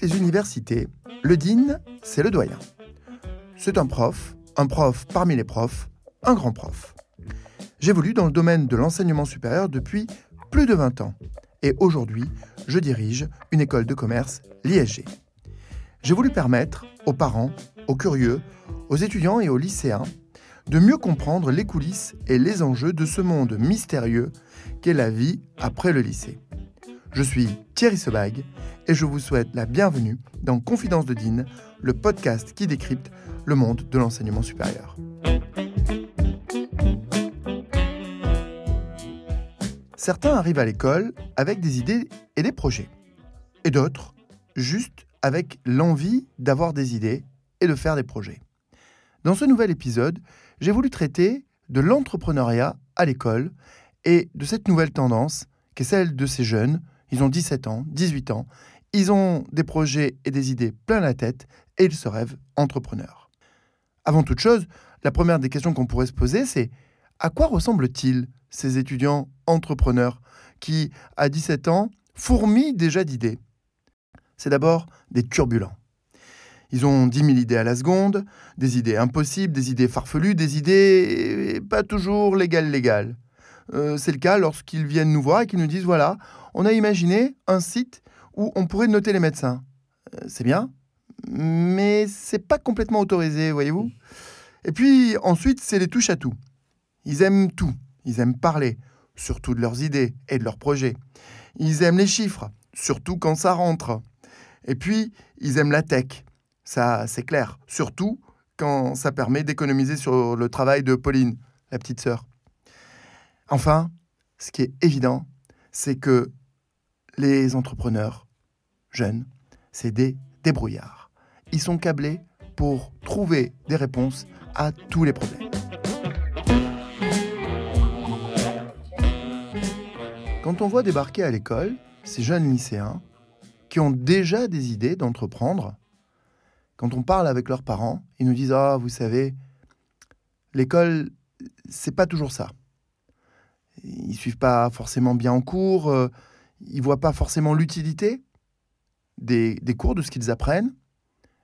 les universités, le dean, c'est le doyen. C'est un prof, un prof parmi les profs, un grand prof. J'évolue dans le domaine de l'enseignement supérieur depuis plus de 20 ans et aujourd'hui, je dirige une école de commerce, l'ISG. J'ai voulu permettre aux parents, aux curieux, aux étudiants et aux lycéens de mieux comprendre les coulisses et les enjeux de ce monde mystérieux qu'est la vie après le lycée. Je suis Thierry Sebag et je vous souhaite la bienvenue dans Confidence de Dean, le podcast qui décrypte le monde de l'enseignement supérieur. Certains arrivent à l'école avec des idées et des projets, et d'autres juste avec l'envie d'avoir des idées et de faire des projets. Dans ce nouvel épisode, j'ai voulu traiter de l'entrepreneuriat à l'école et de cette nouvelle tendance qui est celle de ces jeunes. Ils ont 17 ans, 18 ans, ils ont des projets et des idées plein la tête et ils se rêvent entrepreneurs. Avant toute chose, la première des questions qu'on pourrait se poser, c'est à quoi ressemblent-ils ces étudiants entrepreneurs qui, à 17 ans, fourmillent déjà d'idées? C'est d'abord des turbulents. Ils ont 10 000 idées à la seconde, des idées impossibles, des idées farfelues, des idées pas toujours légales légales. Euh, c'est le cas lorsqu'ils viennent nous voir et qu'ils nous disent voilà, on a imaginé un site où on pourrait noter les médecins. Euh, c'est bien, mais c'est pas complètement autorisé, voyez-vous. Et puis ensuite, c'est les touches à tout. Ils aiment tout. Ils aiment parler, surtout de leurs idées et de leurs projets. Ils aiment les chiffres, surtout quand ça rentre. Et puis, ils aiment la tech. Ça, c'est clair. Surtout quand ça permet d'économiser sur le travail de Pauline, la petite sœur. Enfin, ce qui est évident, c'est que les entrepreneurs jeunes, c'est des débrouillards. Ils sont câblés pour trouver des réponses à tous les problèmes. Quand on voit débarquer à l'école ces jeunes lycéens qui ont déjà des idées d'entreprendre, quand on parle avec leurs parents, ils nous disent Ah, vous savez, l'école, c'est pas toujours ça. Ils suivent pas forcément bien en cours, euh, ils voient pas forcément l'utilité des, cours, de ce qu'ils apprennent.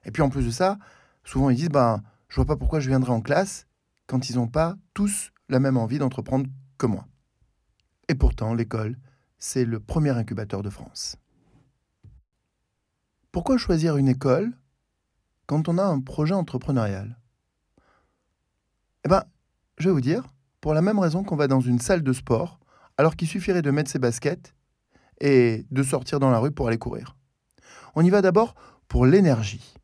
Et puis en plus de ça, souvent ils disent Ben, je vois pas pourquoi je viendrai en classe quand ils n'ont pas tous la même envie d'entreprendre que moi. Et pourtant, l'école, c'est le premier incubateur de France. Pourquoi choisir une école quand on a un projet entrepreneurial? Eh bien, je vais vous dire, pour la même raison qu'on va dans une salle de sport, alors qu'il suffirait de mettre ses baskets et de sortir dans la rue pour aller courir. On y va d'abord pour l'énergie.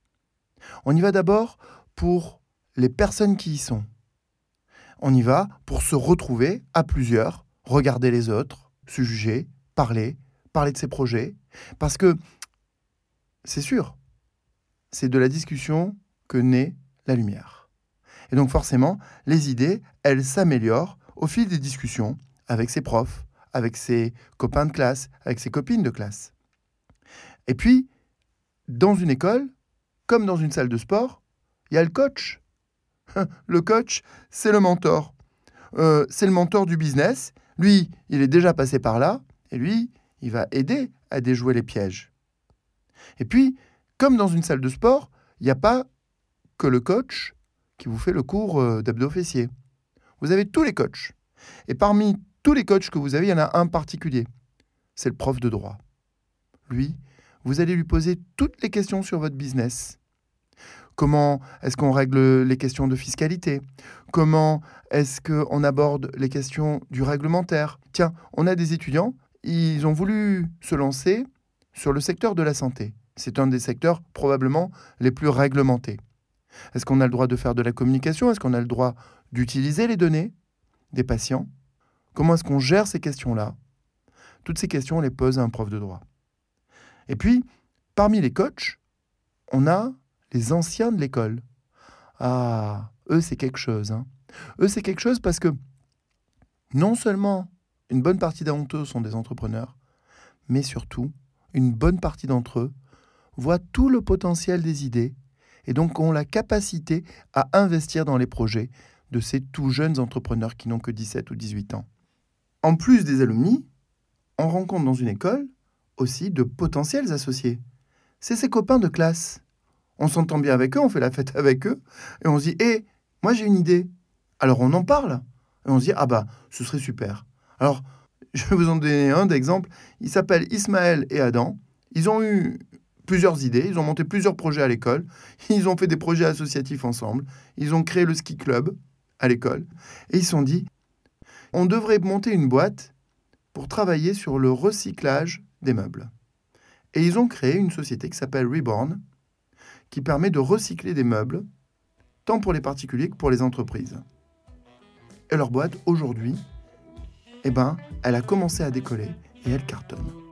On y va d'abord pour les personnes qui y sont. On y va pour se retrouver à plusieurs regarder les autres, se juger, parler, parler de ses projets. Parce que, c'est sûr, c'est de la discussion que naît la lumière. Et donc forcément, les idées, elles s'améliorent au fil des discussions avec ses profs, avec ses copains de classe, avec ses copines de classe. Et puis, dans une école, comme dans une salle de sport, il y a le coach. Le coach, c'est le mentor. Euh, c'est le mentor du business lui, il est déjà passé par là, et lui, il va aider à déjouer les pièges. Et puis, comme dans une salle de sport, il n'y a pas que le coach qui vous fait le cours euh, d'abdos. Vous avez tous les coachs. Et parmi tous les coachs que vous avez, il y en a un particulier. C'est le prof de droit. Lui, vous allez lui poser toutes les questions sur votre business. Comment est-ce qu'on règle les questions de fiscalité? Comment est-ce qu'on aborde les questions du réglementaire? Tiens, on a des étudiants, ils ont voulu se lancer sur le secteur de la santé. C'est un des secteurs probablement les plus réglementés. Est-ce qu'on a le droit de faire de la communication? Est-ce qu'on a le droit d'utiliser les données des patients? Comment est-ce qu'on gère ces questions-là? Toutes ces questions, on les pose à un prof de droit. Et puis, parmi les coachs, on a les anciens de l'école. Ah, eux, c'est quelque chose. Hein. Eux, c'est quelque chose parce que non seulement une bonne partie d'entre eux sont des entrepreneurs, mais surtout, une bonne partie d'entre eux voient tout le potentiel des idées et donc ont la capacité à investir dans les projets de ces tout jeunes entrepreneurs qui n'ont que 17 ou 18 ans. En plus des alumni, on rencontre dans une école aussi de potentiels associés. c'est ses copains de classe. On s'entend bien avec eux, on fait la fête avec eux, et on se dit, hé, moi j'ai une idée. Alors on en parle, et on se dit, ah bah, ce serait super. Alors, je vais vous en donner un d'exemple. Ils s'appellent Ismaël et Adam. Ils ont eu plusieurs idées, ils ont monté plusieurs projets à l'école, ils ont fait des projets associatifs ensemble, ils ont créé le ski club à l'école, et ils se sont dit, on devrait monter une boîte pour travailler sur le recyclage des meubles. Et ils ont créé une société qui s'appelle Reborn, qui permet de recycler des meubles, tant pour les particuliers que pour les entreprises. Et leur boîte, aujourd'hui, eh ben, elle a commencé à décoller et elle cartonne.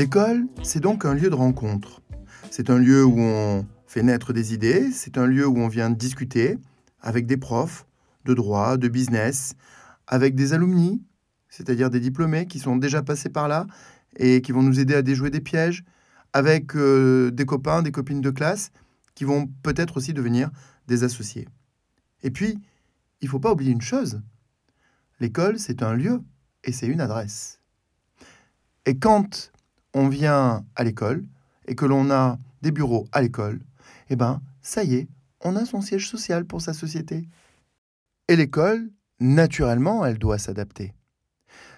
L'école, c'est donc un lieu de rencontre. C'est un lieu où on fait naître des idées, c'est un lieu où on vient discuter avec des profs de droit, de business, avec des alumni, c'est-à-dire des diplômés qui sont déjà passés par là et qui vont nous aider à déjouer des pièges, avec euh, des copains, des copines de classe qui vont peut-être aussi devenir des associés. Et puis, il ne faut pas oublier une chose, l'école, c'est un lieu et c'est une adresse. Et quand on vient à l'école et que l'on a des bureaux à l'école, eh ben, ça y est, on a son siège social pour sa société. Et l'école, naturellement, elle doit s'adapter.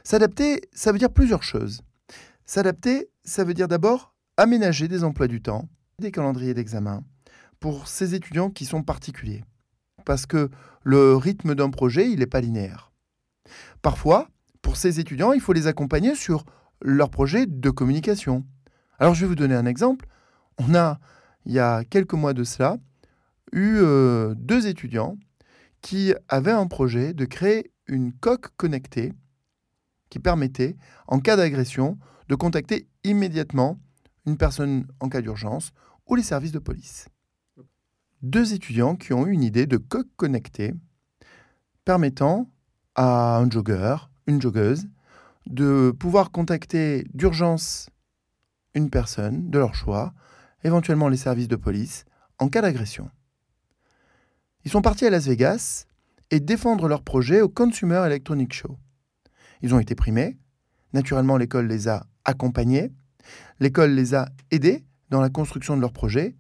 S'adapter, ça veut dire plusieurs choses. S'adapter, ça veut dire d'abord aménager des emplois du temps, des calendriers d'examen pour ces étudiants qui sont particuliers. Parce que le rythme d'un projet, il n'est pas linéaire. Parfois, pour ces étudiants, il faut les accompagner sur leur projet de communication. Alors je vais vous donner un exemple. On a, il y a quelques mois de cela, eu euh, deux étudiants qui avaient un projet de créer une coque connectée qui permettait, en cas d'agression, de contacter immédiatement une personne en cas d'urgence ou les services de police. Deux étudiants qui ont eu une idée de coque connectée permettant à un jogger, une joggeuse, de pouvoir contacter d'urgence une personne de leur choix, éventuellement les services de police, en cas d'agression. Ils sont partis à Las Vegas et défendre leur projet au Consumer Electronic Show. Ils ont été primés, naturellement l'école les a accompagnés, l'école les a aidés dans la construction de leur projet,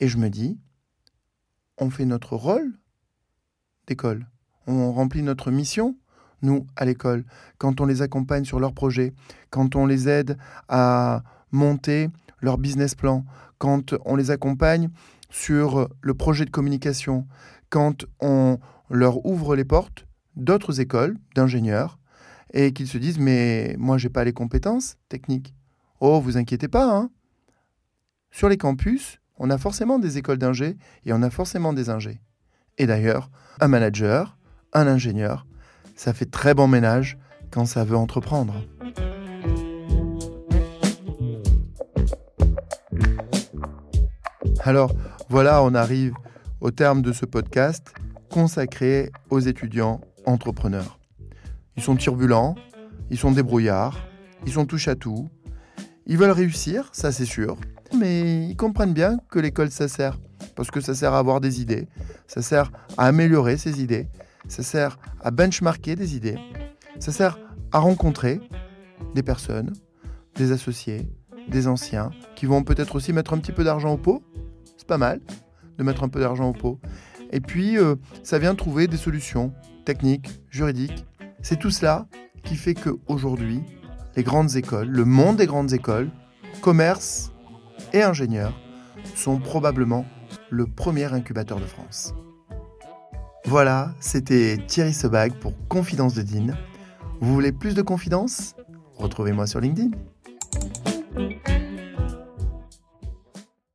et je me dis, on fait notre rôle d'école, on remplit notre mission nous, à l'école, quand on les accompagne sur leurs projets, quand on les aide à monter leur business plan, quand on les accompagne sur le projet de communication, quand on leur ouvre les portes d'autres écoles d'ingénieurs et qu'ils se disent mais moi j'ai pas les compétences techniques. Oh, vous inquiétez pas hein. Sur les campus, on a forcément des écoles d'ingé et on a forcément des ingés. Et d'ailleurs, un manager, un ingénieur, ça fait très bon ménage quand ça veut entreprendre. Alors voilà, on arrive au terme de ce podcast consacré aux étudiants entrepreneurs. Ils sont turbulents, ils sont débrouillards, ils sont touche à tout. Ils veulent réussir, ça c'est sûr, mais ils comprennent bien que l'école ça sert parce que ça sert à avoir des idées, ça sert à améliorer ses idées, ça sert à benchmarker des idées, ça sert à rencontrer des personnes, des associés, des anciens, qui vont peut-être aussi mettre un petit peu d'argent au pot. C'est pas mal de mettre un peu d'argent au pot. Et puis, euh, ça vient trouver des solutions techniques, juridiques. C'est tout cela qui fait qu'aujourd'hui, les grandes écoles, le monde des grandes écoles, commerce et ingénieurs, sont probablement le premier incubateur de France. Voilà, c'était Thierry Sebag pour Confidence de Dean. Vous voulez plus de confidence Retrouvez-moi sur LinkedIn.